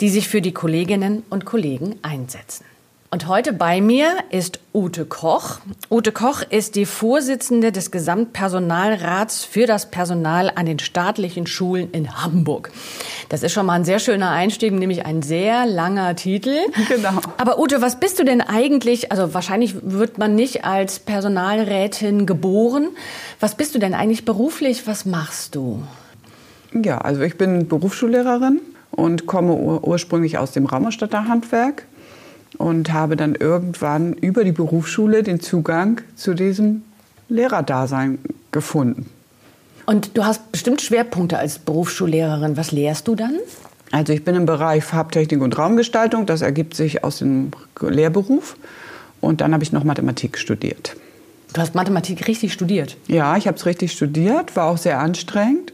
die sich für die Kolleginnen und Kollegen einsetzen. Und heute bei mir ist Ute Koch. Ute Koch ist die Vorsitzende des Gesamtpersonalrats für das Personal an den staatlichen Schulen in Hamburg. Das ist schon mal ein sehr schöner Einstieg, nämlich ein sehr langer Titel. Genau. Aber Ute, was bist du denn eigentlich? Also wahrscheinlich wird man nicht als Personalrätin geboren. Was bist du denn eigentlich beruflich? Was machst du? Ja, also ich bin Berufsschullehrerin und komme ur ursprünglich aus dem Raumerstädter Handwerk und habe dann irgendwann über die Berufsschule den Zugang zu diesem Lehrerdasein gefunden. Und du hast bestimmt Schwerpunkte als Berufsschullehrerin. Was lehrst du dann? Also ich bin im Bereich Farbtechnik und Raumgestaltung. Das ergibt sich aus dem Lehrberuf. Und dann habe ich noch Mathematik studiert. Du hast Mathematik richtig studiert? Ja, ich habe es richtig studiert, war auch sehr anstrengend.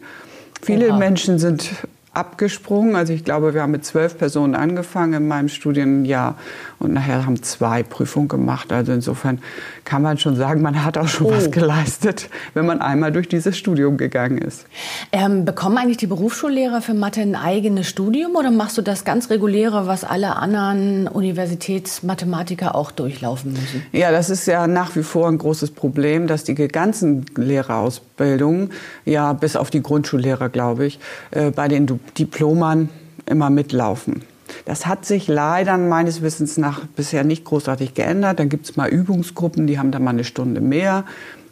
Viele Oha. Menschen sind abgesprungen. Also ich glaube, wir haben mit zwölf Personen angefangen in meinem Studienjahr und nachher haben zwei Prüfungen gemacht. Also insofern kann man schon sagen, man hat auch schon oh. was geleistet, wenn man einmal durch dieses Studium gegangen ist. Ähm, bekommen eigentlich die Berufsschullehrer für Mathe ein eigenes Studium oder machst du das ganz reguläre, was alle anderen Universitätsmathematiker auch durchlaufen müssen? Ja, das ist ja nach wie vor ein großes Problem, dass die ganzen Lehrerausbildungen, ja bis auf die Grundschullehrer, glaube ich, äh, bei den Diplomern immer mitlaufen. Das hat sich leider meines Wissens nach bisher nicht großartig geändert. Dann gibt es mal Übungsgruppen, die haben da mal eine Stunde mehr.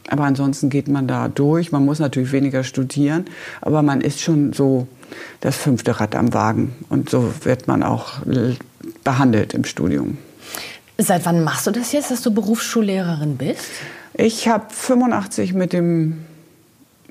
Aber ansonsten geht man da durch. Man muss natürlich weniger studieren, aber man ist schon so das fünfte Rad am Wagen. Und so wird man auch behandelt im Studium. Seit wann machst du das jetzt, dass du Berufsschullehrerin bist? Ich habe 85 mit dem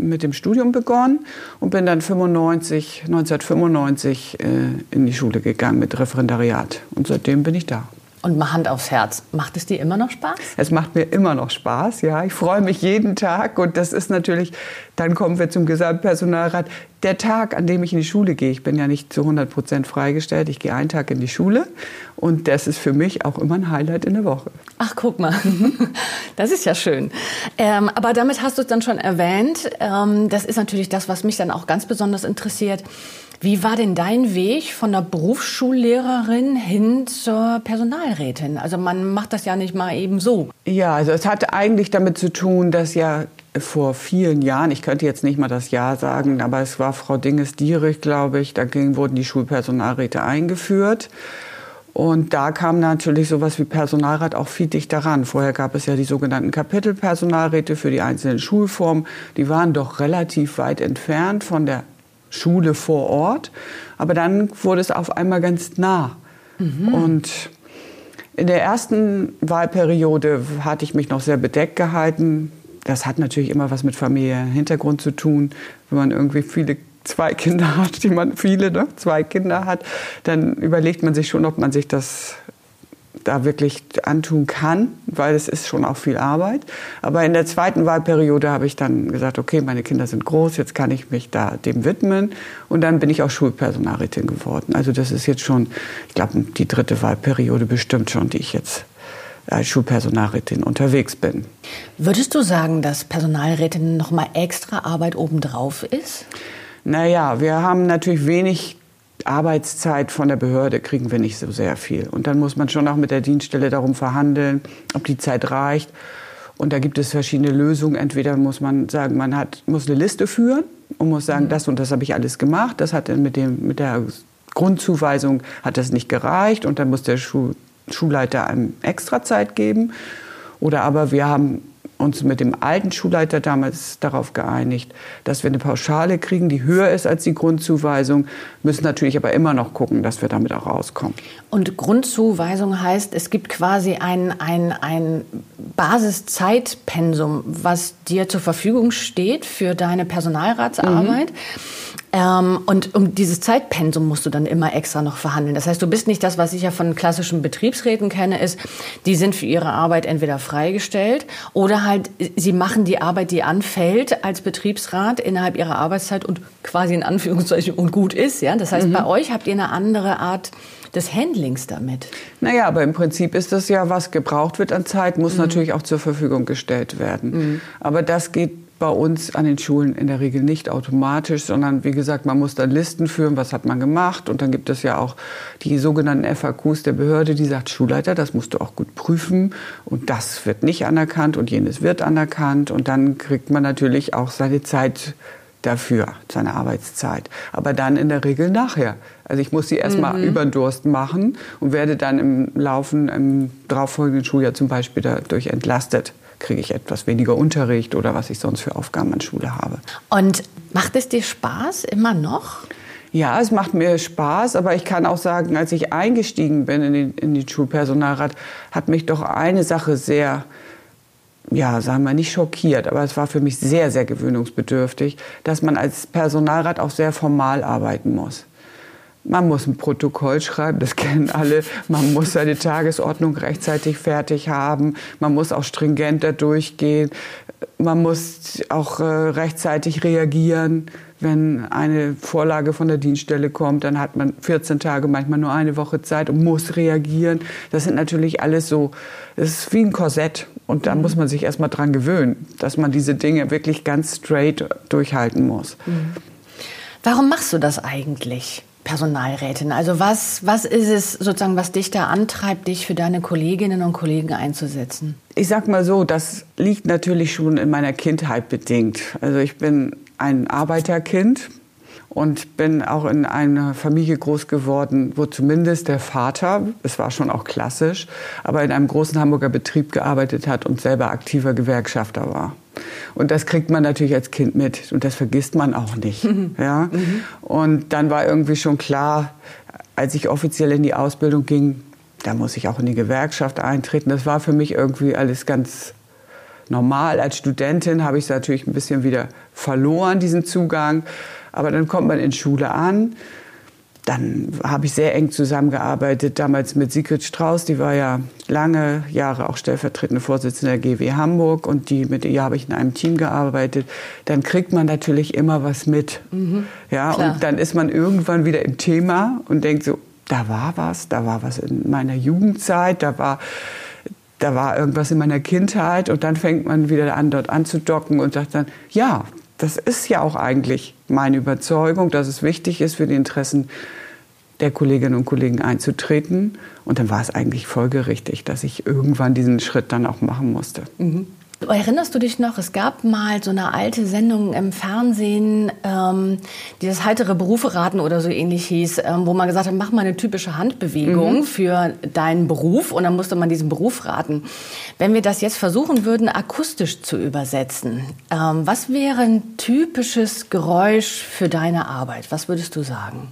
mit dem Studium begonnen und bin dann 95, 1995 äh, in die Schule gegangen mit Referendariat. Und seitdem bin ich da. Und mal Hand aufs Herz, macht es dir immer noch Spaß? Es macht mir immer noch Spaß, ja. Ich freue mich jeden Tag und das ist natürlich, dann kommen wir zum Gesamtpersonalrat, der Tag, an dem ich in die Schule gehe. Ich bin ja nicht zu 100 Prozent freigestellt, ich gehe einen Tag in die Schule und das ist für mich auch immer ein Highlight in der Woche. Ach, guck mal, das ist ja schön. Ähm, aber damit hast du es dann schon erwähnt. Ähm, das ist natürlich das, was mich dann auch ganz besonders interessiert. Wie war denn dein Weg von der Berufsschullehrerin hin zur Personalrätin? Also man macht das ja nicht mal eben so. Ja, also es hatte eigentlich damit zu tun, dass ja vor vielen Jahren, ich könnte jetzt nicht mal das Jahr sagen, aber es war Frau Dinges-Dietrich, glaube ich, da wurden die Schulpersonalräte eingeführt. Und da kam natürlich sowas wie Personalrat auch viel dichter ran. Vorher gab es ja die sogenannten Kapitelpersonalräte für die einzelnen Schulformen. Die waren doch relativ weit entfernt von der Schule vor Ort. Aber dann wurde es auf einmal ganz nah. Mhm. Und in der ersten Wahlperiode hatte ich mich noch sehr bedeckt gehalten. Das hat natürlich immer was mit Familienhintergrund zu tun. Wenn man irgendwie viele zwei Kinder hat, die man viele, ne, zwei Kinder hat, dann überlegt man sich schon, ob man sich das da wirklich antun kann, weil es ist schon auch viel Arbeit. Aber in der zweiten Wahlperiode habe ich dann gesagt, okay, meine Kinder sind groß, jetzt kann ich mich da dem widmen. Und dann bin ich auch Schulpersonalrätin geworden. Also das ist jetzt schon, ich glaube, die dritte Wahlperiode bestimmt schon, die ich jetzt als Schulpersonalrätin unterwegs bin. Würdest du sagen, dass Personalrätin noch mal extra Arbeit obendrauf ist? Naja, wir haben natürlich wenig Arbeitszeit von der Behörde kriegen wir nicht so sehr viel. Und dann muss man schon auch mit der Dienststelle darum verhandeln, ob die Zeit reicht. Und da gibt es verschiedene Lösungen. Entweder muss man sagen, man hat, muss eine Liste führen und muss sagen, mhm. das und das habe ich alles gemacht. Das hat mit, dem, mit der Grundzuweisung hat das nicht gereicht und dann muss der Schul, Schulleiter einem extra Zeit geben. Oder aber wir haben uns mit dem alten Schulleiter damals darauf geeinigt, dass wir eine Pauschale kriegen, die höher ist als die Grundzuweisung, müssen natürlich aber immer noch gucken, dass wir damit auch rauskommen. Und Grundzuweisung heißt, es gibt quasi ein, ein, ein Basiszeitpensum, was dir zur Verfügung steht für deine Personalratsarbeit. Mhm. Ähm, und um dieses Zeitpensum musst du dann immer extra noch verhandeln. Das heißt, du bist nicht das, was ich ja von klassischen Betriebsräten kenne, ist, die sind für ihre Arbeit entweder freigestellt oder halt, sie machen die Arbeit, die anfällt als Betriebsrat innerhalb ihrer Arbeitszeit und quasi in Anführungszeichen und gut ist. Ja? Das heißt, mhm. bei euch habt ihr eine andere Art des Handlings damit. Naja, aber im Prinzip ist das ja, was gebraucht wird an Zeit, muss mhm. natürlich auch zur Verfügung gestellt werden. Mhm. Aber das geht bei uns an den Schulen in der Regel nicht automatisch, sondern wie gesagt, man muss dann Listen führen, was hat man gemacht. Und dann gibt es ja auch die sogenannten FAQs der Behörde, die sagt, Schulleiter, das musst du auch gut prüfen. Und das wird nicht anerkannt und jenes wird anerkannt. Und dann kriegt man natürlich auch seine Zeit dafür, seine Arbeitszeit. Aber dann in der Regel nachher. Also ich muss sie erstmal mhm. über den Durst machen und werde dann im Laufen, im darauffolgenden Schuljahr zum Beispiel dadurch entlastet kriege ich etwas weniger Unterricht oder was ich sonst für Aufgaben an Schule habe. Und macht es dir Spaß immer noch? Ja, es macht mir Spaß, aber ich kann auch sagen, als ich eingestiegen bin in den, in den Schulpersonalrat, hat mich doch eine Sache sehr, ja, sagen wir nicht schockiert, aber es war für mich sehr, sehr gewöhnungsbedürftig, dass man als Personalrat auch sehr formal arbeiten muss. Man muss ein Protokoll schreiben, das kennen alle. Man muss seine Tagesordnung rechtzeitig fertig haben. Man muss auch stringenter durchgehen. Man muss auch äh, rechtzeitig reagieren. Wenn eine Vorlage von der Dienststelle kommt, dann hat man 14 Tage, manchmal nur eine Woche Zeit und muss reagieren. Das sind natürlich alles so, es ist wie ein Korsett. Und da muss man sich erstmal dran gewöhnen, dass man diese Dinge wirklich ganz straight durchhalten muss. Mhm. Warum machst du das eigentlich? Personalrätin? Also was, was ist es sozusagen, was dich da antreibt, dich für deine Kolleginnen und Kollegen einzusetzen? Ich sag mal so, das liegt natürlich schon in meiner Kindheit bedingt. Also ich bin ein Arbeiterkind und bin auch in einer Familie groß geworden, wo zumindest der Vater, es war schon auch klassisch, aber in einem großen Hamburger Betrieb gearbeitet hat und selber aktiver Gewerkschafter war. Und das kriegt man natürlich als Kind mit und das vergisst man auch nicht. Mhm. Ja? Mhm. Und dann war irgendwie schon klar, als ich offiziell in die Ausbildung ging, da muss ich auch in die Gewerkschaft eintreten. Das war für mich irgendwie alles ganz normal. Als Studentin habe ich es natürlich ein bisschen wieder verloren, diesen Zugang. Aber dann kommt man in Schule an dann habe ich sehr eng zusammengearbeitet, damals mit Sigrid Strauß, die war ja lange Jahre auch stellvertretende Vorsitzende der GW Hamburg und die, mit ihr habe ich in einem Team gearbeitet. Dann kriegt man natürlich immer was mit. Mhm, ja, klar. und dann ist man irgendwann wieder im Thema und denkt so, da war was, da war was in meiner Jugendzeit, da war da war irgendwas in meiner Kindheit und dann fängt man wieder an, dort anzudocken und sagt dann, ja, das ist ja auch eigentlich meine Überzeugung, dass es wichtig ist, für die Interessen der Kolleginnen und Kollegen einzutreten. Und dann war es eigentlich folgerichtig, dass ich irgendwann diesen Schritt dann auch machen musste. Mhm. Erinnerst du dich noch, es gab mal so eine alte Sendung im Fernsehen, ähm, die das heitere Berufe raten oder so ähnlich hieß, ähm, wo man gesagt hat, mach mal eine typische Handbewegung mhm. für deinen Beruf und dann musste man diesen Beruf raten. Wenn wir das jetzt versuchen würden, akustisch zu übersetzen, ähm, was wäre ein typisches Geräusch für deine Arbeit? Was würdest du sagen?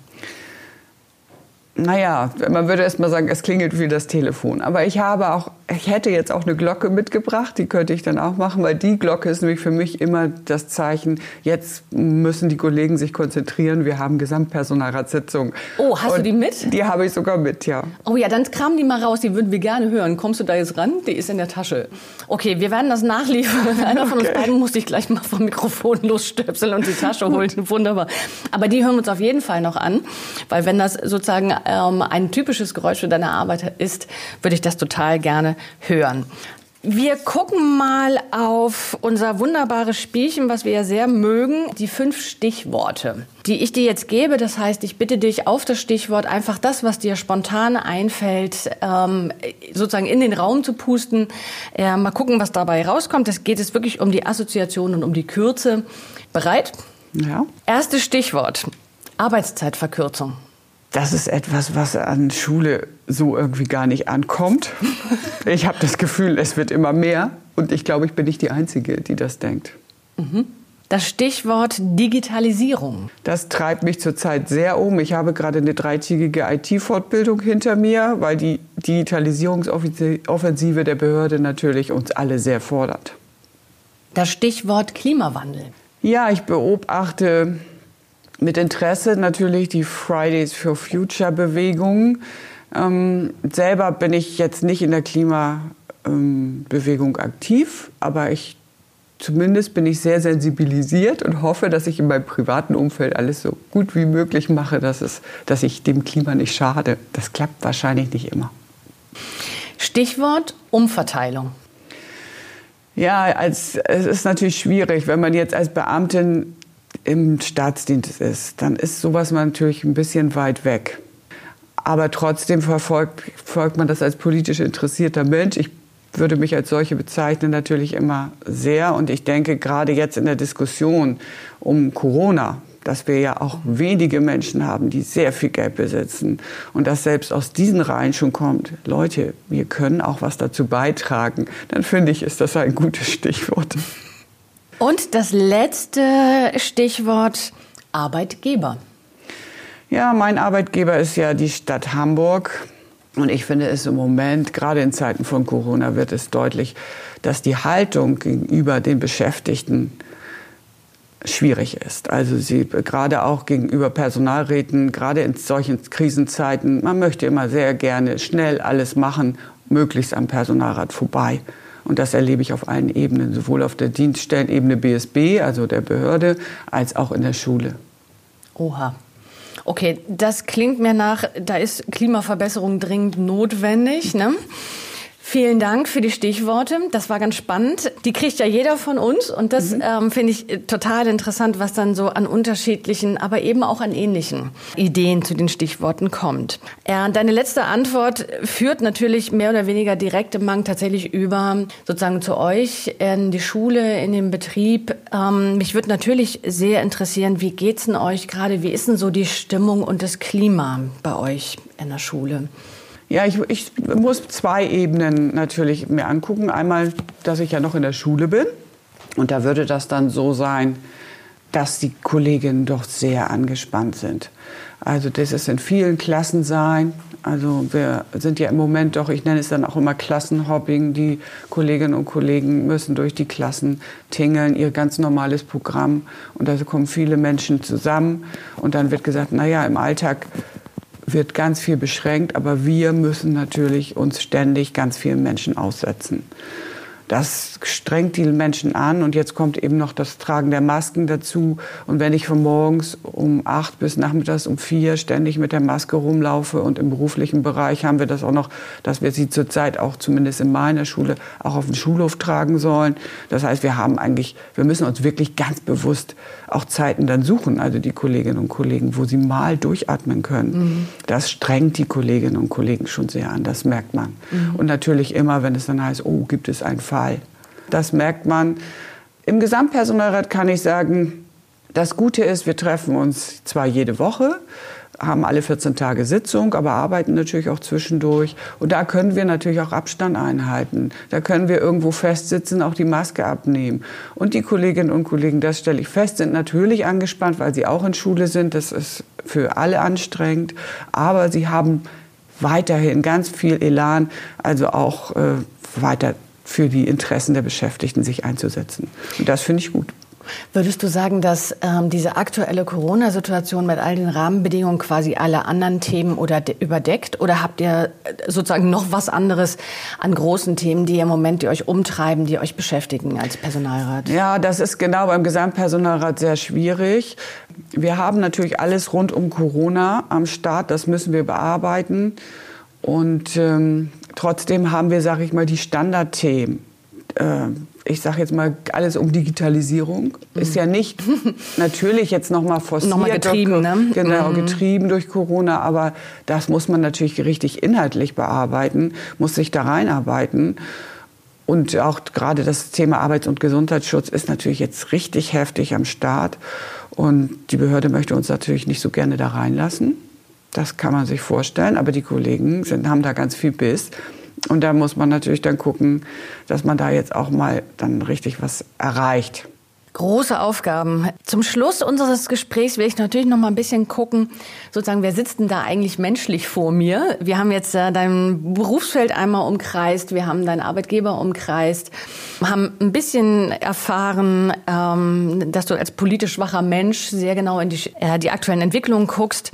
Naja, man würde erst mal sagen, es klingelt wie das Telefon. Aber ich habe auch, ich hätte jetzt auch eine Glocke mitgebracht, die könnte ich dann auch machen, weil die Glocke ist nämlich für mich immer das Zeichen, jetzt müssen die Kollegen sich konzentrieren, wir haben Gesamtpersonalratssitzung. Oh, hast Und du die mit? Die habe ich sogar mit, ja. Oh ja, dann kramen die mal raus, die würden wir gerne hören. Kommst du da jetzt ran? Die ist in der Tasche. Okay, wir werden das nachliefern. Einer von okay. uns beiden muss sich gleich mal vom Mikrofon losstöpseln und die Tasche holen. Wunderbar. Aber die hören wir uns auf jeden Fall noch an, weil wenn das sozusagen ähm, ein typisches Geräusch für deine Arbeit ist, würde ich das total gerne hören. Wir gucken mal auf unser wunderbares Spielchen, was wir ja sehr mögen, die fünf Stichworte, die ich dir jetzt gebe. Das heißt, ich bitte dich auf das Stichwort einfach das, was dir spontan einfällt, ähm, sozusagen in den Raum zu pusten. Mal gucken, was dabei rauskommt. Es geht es wirklich um die Assoziation und um die Kürze. Bereit? Ja. Erstes Stichwort. Arbeitszeitverkürzung das ist etwas, was an Schule so irgendwie gar nicht ankommt. Ich habe das Gefühl, es wird immer mehr. Und ich glaube, ich bin nicht die Einzige, die das denkt. Mhm. Das Stichwort Digitalisierung. Das treibt mich zurzeit sehr um. Ich habe gerade eine dreitägige IT-Fortbildung hinter mir, weil die Digitalisierungsoffensive der Behörde natürlich uns alle sehr fordert. Das Stichwort Klimawandel. Ja, ich beobachte mit Interesse natürlich die Fridays for Future Bewegung. Ähm, selber bin ich jetzt nicht in der Klimabewegung aktiv, aber ich zumindest bin ich sehr sensibilisiert und hoffe, dass ich in meinem privaten Umfeld alles so gut wie möglich mache, dass, es, dass ich dem Klima nicht schade. Das klappt wahrscheinlich nicht immer. Stichwort Umverteilung. Ja, als, es ist natürlich schwierig, wenn man jetzt als Beamtin im Staatsdienst ist, dann ist sowas natürlich ein bisschen weit weg. Aber trotzdem verfolgt, verfolgt man das als politisch interessierter Mensch. Ich würde mich als solche bezeichnen natürlich immer sehr. Und ich denke, gerade jetzt in der Diskussion um Corona, dass wir ja auch wenige Menschen haben, die sehr viel Geld besitzen und dass selbst aus diesen Reihen schon kommt, Leute, wir können auch was dazu beitragen, dann finde ich, ist das ein gutes Stichwort. Und das letzte Stichwort Arbeitgeber. Ja, mein Arbeitgeber ist ja die Stadt Hamburg. Und ich finde es im Moment, gerade in Zeiten von Corona, wird es deutlich, dass die Haltung gegenüber den Beschäftigten schwierig ist. Also sie gerade auch gegenüber Personalräten, gerade in solchen Krisenzeiten, man möchte immer sehr gerne schnell alles machen, möglichst am Personalrat vorbei. Und das erlebe ich auf allen Ebenen, sowohl auf der Dienststellenebene BSB, also der Behörde, als auch in der Schule. Oha. Okay, das klingt mir nach, da ist Klimaverbesserung dringend notwendig. Ne? Vielen Dank für die Stichworte. Das war ganz spannend. Die kriegt ja jeder von uns und das mhm. ähm, finde ich äh, total interessant, was dann so an unterschiedlichen, aber eben auch an ähnlichen Ideen zu den Stichworten kommt. Ja, deine letzte Antwort führt natürlich mehr oder weniger direkt im Mang tatsächlich über sozusagen zu euch in die Schule, in den Betrieb. Ähm, mich würde natürlich sehr interessieren, wie geht's denn euch gerade? Wie ist denn so die Stimmung und das Klima bei euch in der Schule? Ja, ich, ich muss zwei Ebenen natürlich mir angucken. Einmal, dass ich ja noch in der Schule bin. Und da würde das dann so sein, dass die Kolleginnen doch sehr angespannt sind. Also das ist in vielen Klassen sein. Also wir sind ja im Moment doch, ich nenne es dann auch immer Klassenhopping. Die Kolleginnen und Kollegen müssen durch die Klassen tingeln, ihr ganz normales Programm. Und da kommen viele Menschen zusammen. Und dann wird gesagt, naja, im Alltag wird ganz viel beschränkt, aber wir müssen natürlich uns ständig ganz vielen Menschen aussetzen. Das strengt die Menschen an und jetzt kommt eben noch das Tragen der Masken dazu. Und wenn ich von morgens um acht bis nachmittags um vier ständig mit der Maske rumlaufe und im beruflichen Bereich haben wir das auch noch, dass wir sie zurzeit auch zumindest in meiner Schule auch auf den Schulhof tragen sollen. Das heißt, wir haben eigentlich, wir müssen uns wirklich ganz bewusst auch Zeiten dann suchen, also die Kolleginnen und Kollegen, wo sie mal durchatmen können. Mhm. Das strengt die Kolleginnen und Kollegen schon sehr an, das merkt man. Mhm. Und natürlich immer, wenn es dann heißt, oh, gibt es einen Fall, Fall. Das merkt man. Im Gesamtpersonalrat kann ich sagen, das Gute ist, wir treffen uns zwar jede Woche, haben alle 14 Tage Sitzung, aber arbeiten natürlich auch zwischendurch. Und da können wir natürlich auch Abstand einhalten. Da können wir irgendwo festsitzen, auch die Maske abnehmen. Und die Kolleginnen und Kollegen, das stelle ich fest, sind natürlich angespannt, weil sie auch in Schule sind. Das ist für alle anstrengend. Aber sie haben weiterhin ganz viel Elan, also auch äh, weiter für die Interessen der Beschäftigten sich einzusetzen. Und das finde ich gut. Würdest du sagen, dass ähm, diese aktuelle Corona-Situation mit all den Rahmenbedingungen quasi alle anderen Themen oder überdeckt? Oder habt ihr äh, sozusagen noch was anderes an großen Themen, die im Moment die euch umtreiben, die euch beschäftigen als Personalrat? Ja, das ist genau beim Gesamtpersonalrat sehr schwierig. Wir haben natürlich alles rund um Corona am Start. Das müssen wir bearbeiten. Und ähm, trotzdem haben wir, sage ich mal, die Standardthemen. Äh, ich sage jetzt mal alles um Digitalisierung. Mhm. Ist ja nicht natürlich jetzt nochmal forciert. Nochmal getrieben, ne? Genau, mhm. getrieben durch Corona. Aber das muss man natürlich richtig inhaltlich bearbeiten, muss sich da reinarbeiten. Und auch gerade das Thema Arbeits- und Gesundheitsschutz ist natürlich jetzt richtig heftig am Start. Und die Behörde möchte uns natürlich nicht so gerne da reinlassen. Das kann man sich vorstellen, aber die Kollegen sind, haben da ganz viel Biss. Und da muss man natürlich dann gucken, dass man da jetzt auch mal dann richtig was erreicht. Große Aufgaben. Zum Schluss unseres Gesprächs will ich natürlich noch mal ein bisschen gucken, sozusagen, wer sitzt denn da eigentlich menschlich vor mir? Wir haben jetzt äh, dein Berufsfeld einmal umkreist, wir haben deinen Arbeitgeber umkreist, haben ein bisschen erfahren, ähm, dass du als politisch wacher Mensch sehr genau in die, äh, die aktuellen Entwicklungen guckst.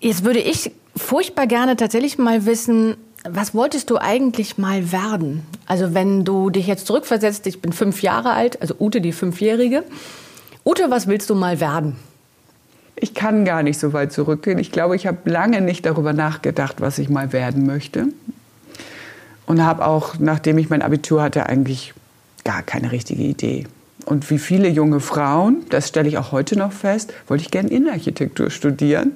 Jetzt würde ich furchtbar gerne tatsächlich mal wissen, was wolltest du eigentlich mal werden? Also wenn du dich jetzt zurückversetzt, ich bin fünf Jahre alt, also Ute die Fünfjährige. Ute, was willst du mal werden? Ich kann gar nicht so weit zurückgehen. Ich glaube, ich habe lange nicht darüber nachgedacht, was ich mal werden möchte. Und habe auch, nachdem ich mein Abitur hatte, eigentlich gar keine richtige Idee. Und wie viele junge Frauen, das stelle ich auch heute noch fest, wollte ich gerne Innenarchitektur studieren.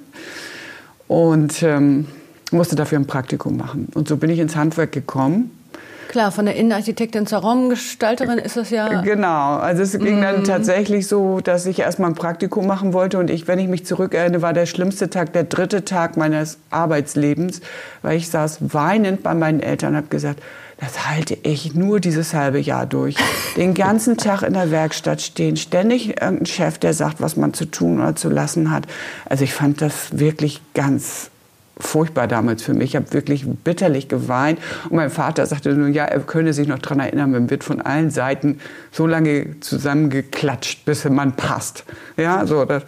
Und ähm, musste dafür ein Praktikum machen. Und so bin ich ins Handwerk gekommen. Klar, von der Innenarchitektin zur Raumgestalterin ist das ja. Genau, also es ging dann mhm. tatsächlich so, dass ich erstmal ein Praktikum machen wollte und ich, wenn ich mich zurückerinnere, war der schlimmste Tag, der dritte Tag meines Arbeitslebens, weil ich saß weinend bei meinen Eltern und habe gesagt, das halte ich nur dieses halbe Jahr durch. Den ganzen Tag in der Werkstatt stehen, ständig irgendein Chef, der sagt, was man zu tun oder zu lassen hat. Also ich fand das wirklich ganz furchtbar damals für mich. Ich habe wirklich bitterlich geweint. Und mein Vater sagte nur, ja, er könne sich noch daran erinnern, man wird von allen Seiten so lange zusammengeklatscht, bis man passt. Ja, so das.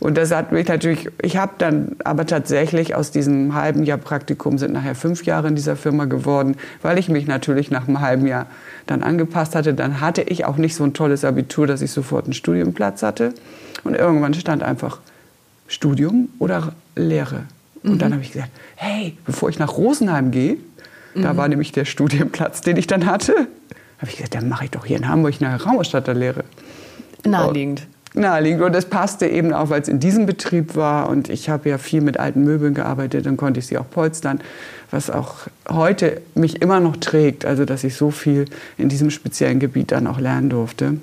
Und das hat mich natürlich, ich habe dann aber tatsächlich aus diesem halben Jahr Praktikum sind nachher fünf Jahre in dieser Firma geworden, weil ich mich natürlich nach einem halben Jahr dann angepasst hatte. Dann hatte ich auch nicht so ein tolles Abitur, dass ich sofort einen Studienplatz hatte. Und irgendwann stand einfach Studium oder Lehre. Und mhm. dann habe ich gesagt, hey, bevor ich nach Rosenheim gehe, mhm. da war nämlich der Studienplatz, den ich dann hatte, habe ich gesagt, dann mache ich doch hier in Hamburg eine Raumausstatterlehre. Naheliegend. Naheliegend. Und das passte eben auch, weil es in diesem Betrieb war. Und ich habe ja viel mit alten Möbeln gearbeitet, dann konnte ich sie auch polstern, was auch heute mich immer noch trägt. Also, dass ich so viel in diesem speziellen Gebiet dann auch lernen durfte.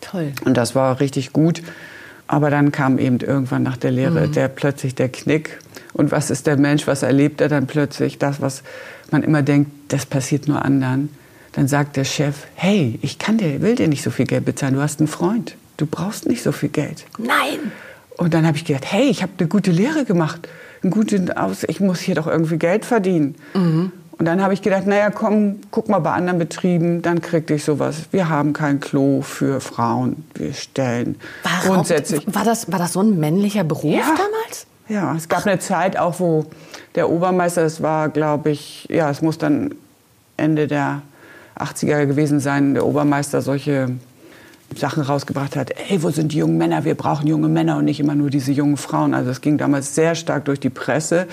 Toll. Und das war richtig gut. Aber dann kam eben irgendwann nach der Lehre mhm. der plötzlich der Knick. Und was ist der Mensch? Was erlebt er dann plötzlich? Das, was man immer denkt, das passiert nur anderen. Dann sagt der Chef, hey, ich kann dir, will dir nicht so viel Geld bezahlen. Du hast einen Freund. Du brauchst nicht so viel Geld. Nein. Und dann habe ich gedacht, hey, ich habe eine gute Lehre gemacht. Einen guten Aus ich muss hier doch irgendwie Geld verdienen. Mhm. Und dann habe ich gedacht, naja, komm, guck mal bei anderen Betrieben, dann krieg ich sowas. Wir haben kein Klo für Frauen. Wir stellen Warum? grundsätzlich. War das, war das so ein männlicher Beruf ja. damals? Ja, es gab eine Zeit auch, wo der Obermeister, das war, glaube ich, ja, es muss dann Ende der 80er gewesen sein, der Obermeister solche Sachen rausgebracht hat, ey, wo sind die jungen Männer? Wir brauchen junge Männer und nicht immer nur diese jungen Frauen. Also es ging damals sehr stark durch die Presse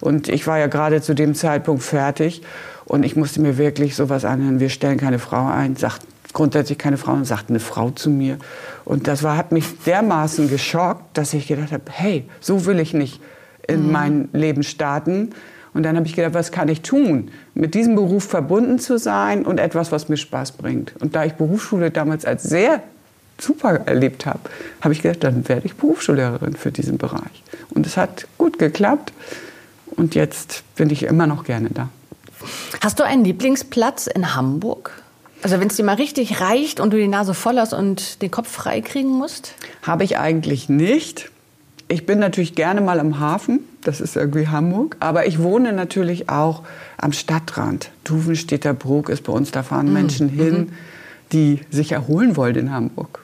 und ich war ja gerade zu dem Zeitpunkt fertig und ich musste mir wirklich sowas anhören, wir stellen keine Frau ein, sagt grundsätzlich keine Frau und sagt eine Frau zu mir. Und das war, hat mich dermaßen geschockt, dass ich gedacht habe, hey, so will ich nicht in mhm. mein Leben starten. Und dann habe ich gedacht, was kann ich tun, mit diesem Beruf verbunden zu sein und etwas, was mir Spaß bringt. Und da ich Berufsschule damals als sehr super erlebt habe, habe ich gedacht, dann werde ich Berufsschullehrerin für diesen Bereich. Und es hat gut geklappt. Und jetzt bin ich immer noch gerne da. Hast du einen Lieblingsplatz in Hamburg? Also wenn es dir mal richtig reicht und du die Nase voll hast und den Kopf frei kriegen musst? Habe ich eigentlich nicht. Ich bin natürlich gerne mal am Hafen, das ist irgendwie Hamburg, aber ich wohne natürlich auch am Stadtrand. Duvenstädter Bruck ist bei uns, da fahren mhm. Menschen hin, mhm. die sich erholen wollen in Hamburg.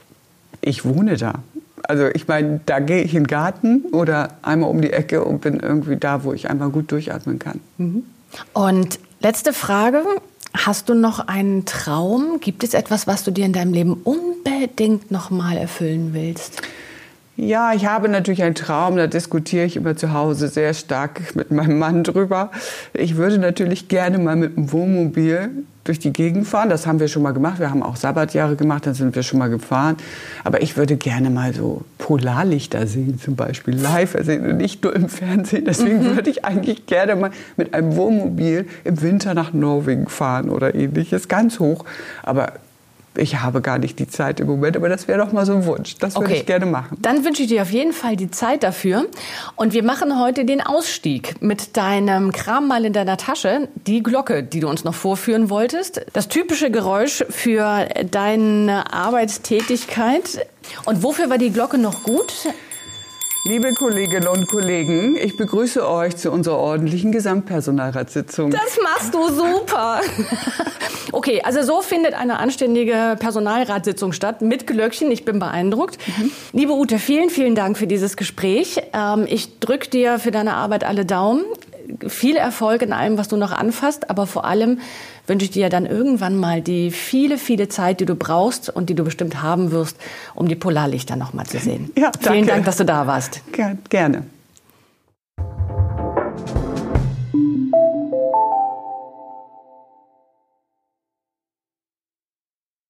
Ich wohne da. Also ich meine, da gehe ich in den Garten oder einmal um die Ecke und bin irgendwie da, wo ich einmal gut durchatmen kann. Mhm. Und letzte Frage, Hast du noch einen Traum? Gibt es etwas, was du dir in deinem Leben unbedingt noch mal erfüllen willst? Ja, ich habe natürlich einen Traum, da diskutiere ich immer zu Hause sehr stark mit meinem Mann drüber. Ich würde natürlich gerne mal mit dem Wohnmobil durch die Gegend fahren. Das haben wir schon mal gemacht. Wir haben auch Sabbatjahre gemacht, dann sind wir schon mal gefahren. Aber ich würde gerne mal so Polarlichter sehen, zum Beispiel live sehen und nicht nur im Fernsehen. Deswegen mhm. würde ich eigentlich gerne mal mit einem Wohnmobil im Winter nach Norwegen fahren oder ähnliches, ganz hoch. Aber ich habe gar nicht die Zeit im Moment, aber das wäre doch mal so ein Wunsch. Das würde Okay. ich gerne machen. Dann wünsche ich dir auf jeden Fall die Zeit dafür. Und wir machen heute den Ausstieg mit deinem Kram mal in deiner Tasche. Die Glocke, die du uns noch vorführen wolltest. Das typische Geräusch für deine Arbeitstätigkeit. Und wofür war die Glocke noch gut? Liebe Kolleginnen und Kollegen, ich begrüße euch zu unserer ordentlichen Gesamtpersonalratssitzung. Das machst du super. Okay, also so findet eine anständige Personalratssitzung statt mit Glöckchen. Ich bin beeindruckt. Liebe Ute, vielen, vielen Dank für dieses Gespräch. Ähm, ich drücke dir für deine Arbeit alle Daumen. Viel Erfolg in allem, was du noch anfasst, aber vor allem wünsche ich dir dann irgendwann mal die viele, viele Zeit, die du brauchst und die du bestimmt haben wirst, um die Polarlichter noch mal zu sehen. Ja, Vielen danke. Dank, dass du da warst. Ger- Gerne.